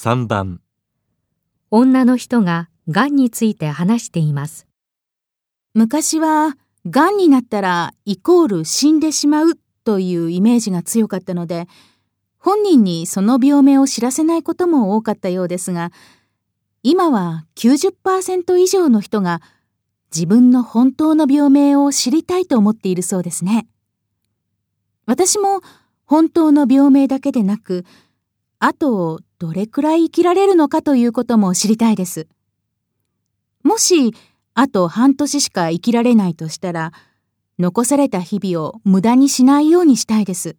3番女の人ががんについて話しています。昔は、がんになったらイコール死んでしまうというイメージが強かったので、本人にその病名を知らせないことも多かったようですが、今は90%以上の人が自分の本当の病名を知りたいと思っているそうですね。私も本当の病名だけでなく、あとどれくらい生きられるのかということも知りたいです。もし、あと半年しか生きられないとしたら、残された日々を無駄にしないようにしたいです。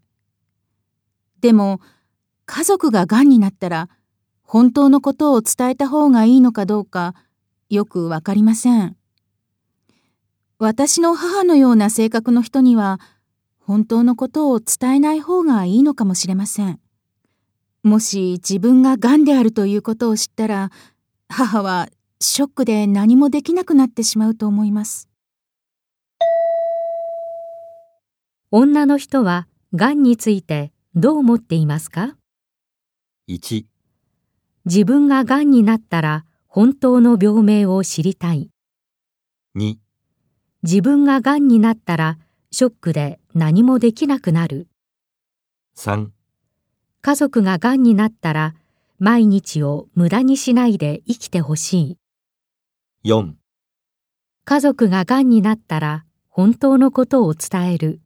でも、家族が癌になったら、本当のことを伝えた方がいいのかどうか、よくわかりません。私の母のような性格の人には、本当のことを伝えない方がいいのかもしれません。もし自分が癌であるということを知ったら、母はショックで何もできなくなってしまうと思います。女の人はがんについてどう思っていますか？1自分ががんになったら本当の病名を知りたい。2自分ががんになったらショックで何もできなくなる。3家族ががんになったら毎日を無駄にしないで生きてほしい。4家族ががんになったら本当のことを伝える。